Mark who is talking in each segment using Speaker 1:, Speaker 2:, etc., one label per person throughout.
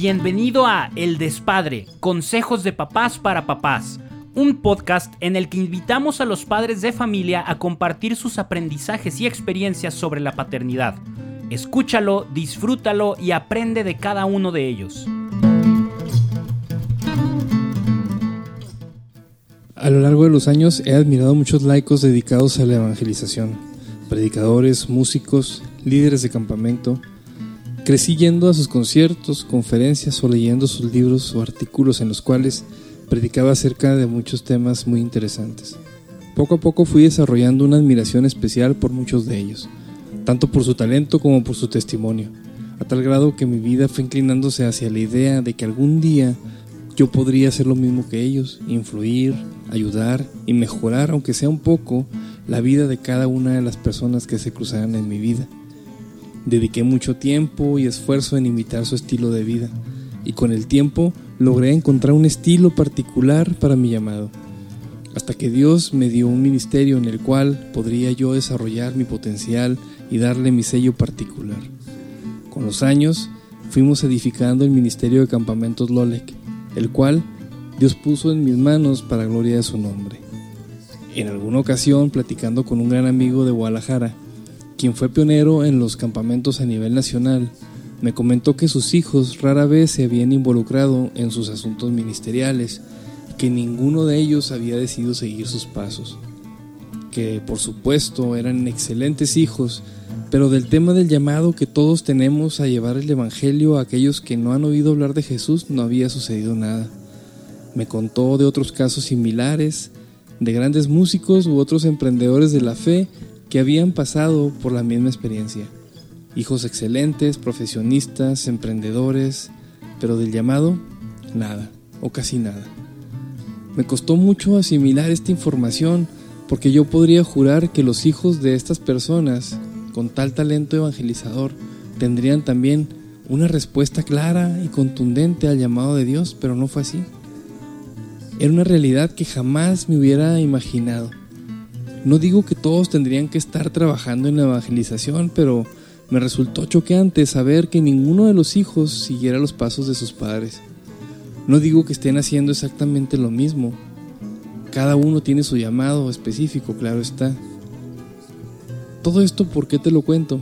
Speaker 1: Bienvenido a El Despadre, Consejos de Papás para Papás, un podcast en el que invitamos a los padres de familia a compartir sus aprendizajes y experiencias sobre la paternidad. Escúchalo, disfrútalo y aprende de cada uno de ellos.
Speaker 2: A lo largo de los años he admirado muchos laicos dedicados a la evangelización, predicadores, músicos, líderes de campamento. Crecí yendo a sus conciertos, conferencias o leyendo sus libros o artículos en los cuales predicaba acerca de muchos temas muy interesantes. Poco a poco fui desarrollando una admiración especial por muchos de ellos, tanto por su talento como por su testimonio, a tal grado que mi vida fue inclinándose hacia la idea de que algún día yo podría hacer lo mismo que ellos, influir, ayudar y mejorar, aunque sea un poco, la vida de cada una de las personas que se cruzaran en mi vida. Dediqué mucho tiempo y esfuerzo en imitar su estilo de vida, y con el tiempo logré encontrar un estilo particular para mi llamado, hasta que Dios me dio un ministerio en el cual podría yo desarrollar mi potencial y darle mi sello particular. Con los años, fuimos edificando el ministerio de campamentos Lolek, el cual Dios puso en mis manos para gloria de su nombre. En alguna ocasión, platicando con un gran amigo de Guadalajara, quien fue pionero en los campamentos a nivel nacional, me comentó que sus hijos rara vez se habían involucrado en sus asuntos ministeriales, que ninguno de ellos había decidido seguir sus pasos, que por supuesto eran excelentes hijos, pero del tema del llamado que todos tenemos a llevar el Evangelio a aquellos que no han oído hablar de Jesús no había sucedido nada. Me contó de otros casos similares, de grandes músicos u otros emprendedores de la fe que habían pasado por la misma experiencia. Hijos excelentes, profesionistas, emprendedores, pero del llamado, nada, o casi nada. Me costó mucho asimilar esta información porque yo podría jurar que los hijos de estas personas, con tal talento evangelizador, tendrían también una respuesta clara y contundente al llamado de Dios, pero no fue así. Era una realidad que jamás me hubiera imaginado. No digo que todos tendrían que estar trabajando en la evangelización, pero me resultó choqueante saber que ninguno de los hijos siguiera los pasos de sus padres. No digo que estén haciendo exactamente lo mismo. Cada uno tiene su llamado específico, claro está. Todo esto, ¿por qué te lo cuento?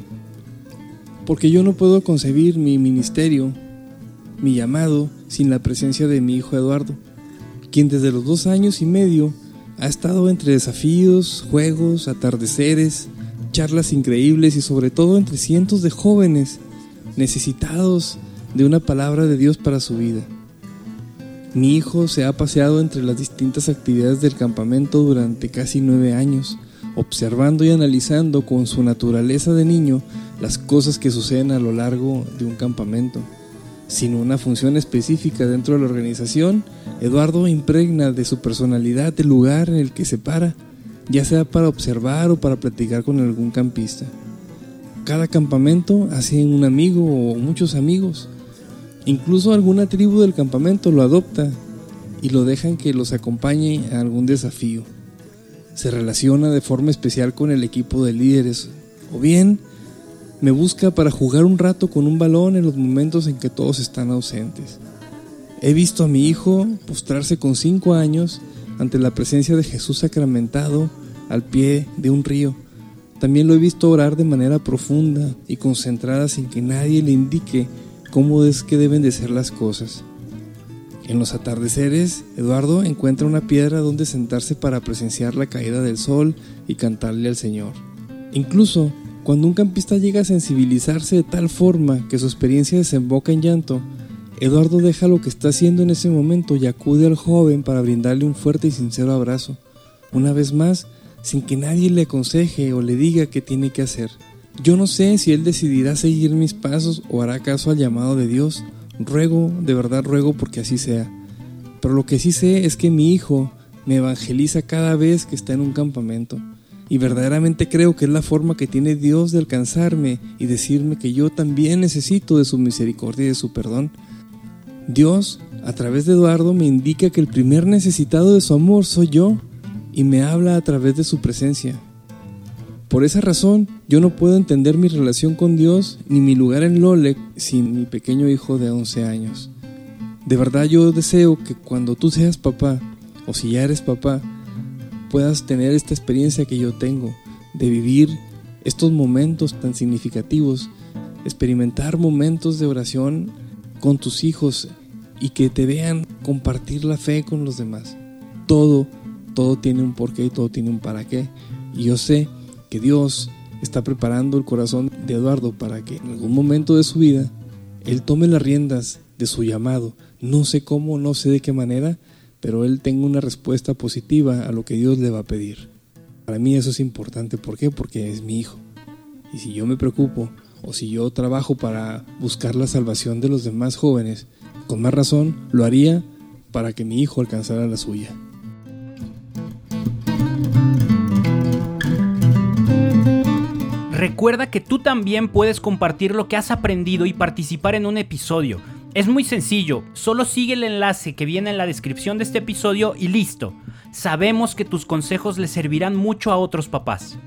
Speaker 2: Porque yo no puedo concebir mi ministerio, mi llamado, sin la presencia de mi hijo Eduardo quien desde los dos años y medio ha estado entre desafíos, juegos, atardeceres, charlas increíbles y sobre todo entre cientos de jóvenes necesitados de una palabra de Dios para su vida. Mi hijo se ha paseado entre las distintas actividades del campamento durante casi nueve años, observando y analizando con su naturaleza de niño las cosas que suceden a lo largo de un campamento sin una función específica dentro de la organización, Eduardo impregna de su personalidad el lugar en el que se para, ya sea para observar o para platicar con algún campista. Cada campamento hace un amigo o muchos amigos. Incluso alguna tribu del campamento lo adopta y lo dejan que los acompañe a algún desafío. Se relaciona de forma especial con el equipo de líderes o bien me busca para jugar un rato con un balón en los momentos en que todos están ausentes. He visto a mi hijo postrarse con cinco años ante la presencia de Jesús sacramentado al pie de un río. También lo he visto orar de manera profunda y concentrada sin que nadie le indique cómo es que deben de ser las cosas. En los atardeceres, Eduardo encuentra una piedra donde sentarse para presenciar la caída del sol y cantarle al Señor. Incluso cuando un campista llega a sensibilizarse de tal forma que su experiencia desemboca en llanto, Eduardo deja lo que está haciendo en ese momento y acude al joven para brindarle un fuerte y sincero abrazo, una vez más, sin que nadie le aconseje o le diga qué tiene que hacer. Yo no sé si él decidirá seguir mis pasos o hará caso al llamado de Dios. Ruego, de verdad ruego porque así sea. Pero lo que sí sé es que mi hijo me evangeliza cada vez que está en un campamento. Y verdaderamente creo que es la forma que tiene Dios de alcanzarme y decirme que yo también necesito de su misericordia y de su perdón. Dios, a través de Eduardo, me indica que el primer necesitado de su amor soy yo y me habla a través de su presencia. Por esa razón, yo no puedo entender mi relación con Dios ni mi lugar en Lolec sin mi pequeño hijo de 11 años. De verdad yo deseo que cuando tú seas papá, o si ya eres papá, puedas tener esta experiencia que yo tengo, de vivir estos momentos tan significativos, experimentar momentos de oración con tus hijos y que te vean compartir la fe con los demás. Todo, todo tiene un porqué y todo tiene un para qué. Y yo sé que Dios está preparando el corazón de Eduardo para que en algún momento de su vida él tome las riendas de su llamado. No sé cómo, no sé de qué manera, pero él tenga una respuesta positiva a lo que Dios le va a pedir. Para mí eso es importante. ¿Por qué? Porque es mi hijo. Y si yo me preocupo o si yo trabajo para buscar la salvación de los demás jóvenes, con más razón lo haría para que mi hijo alcanzara la suya.
Speaker 1: Recuerda que tú también puedes compartir lo que has aprendido y participar en un episodio. Es muy sencillo, solo sigue el enlace que viene en la descripción de este episodio y listo. Sabemos que tus consejos le servirán mucho a otros papás.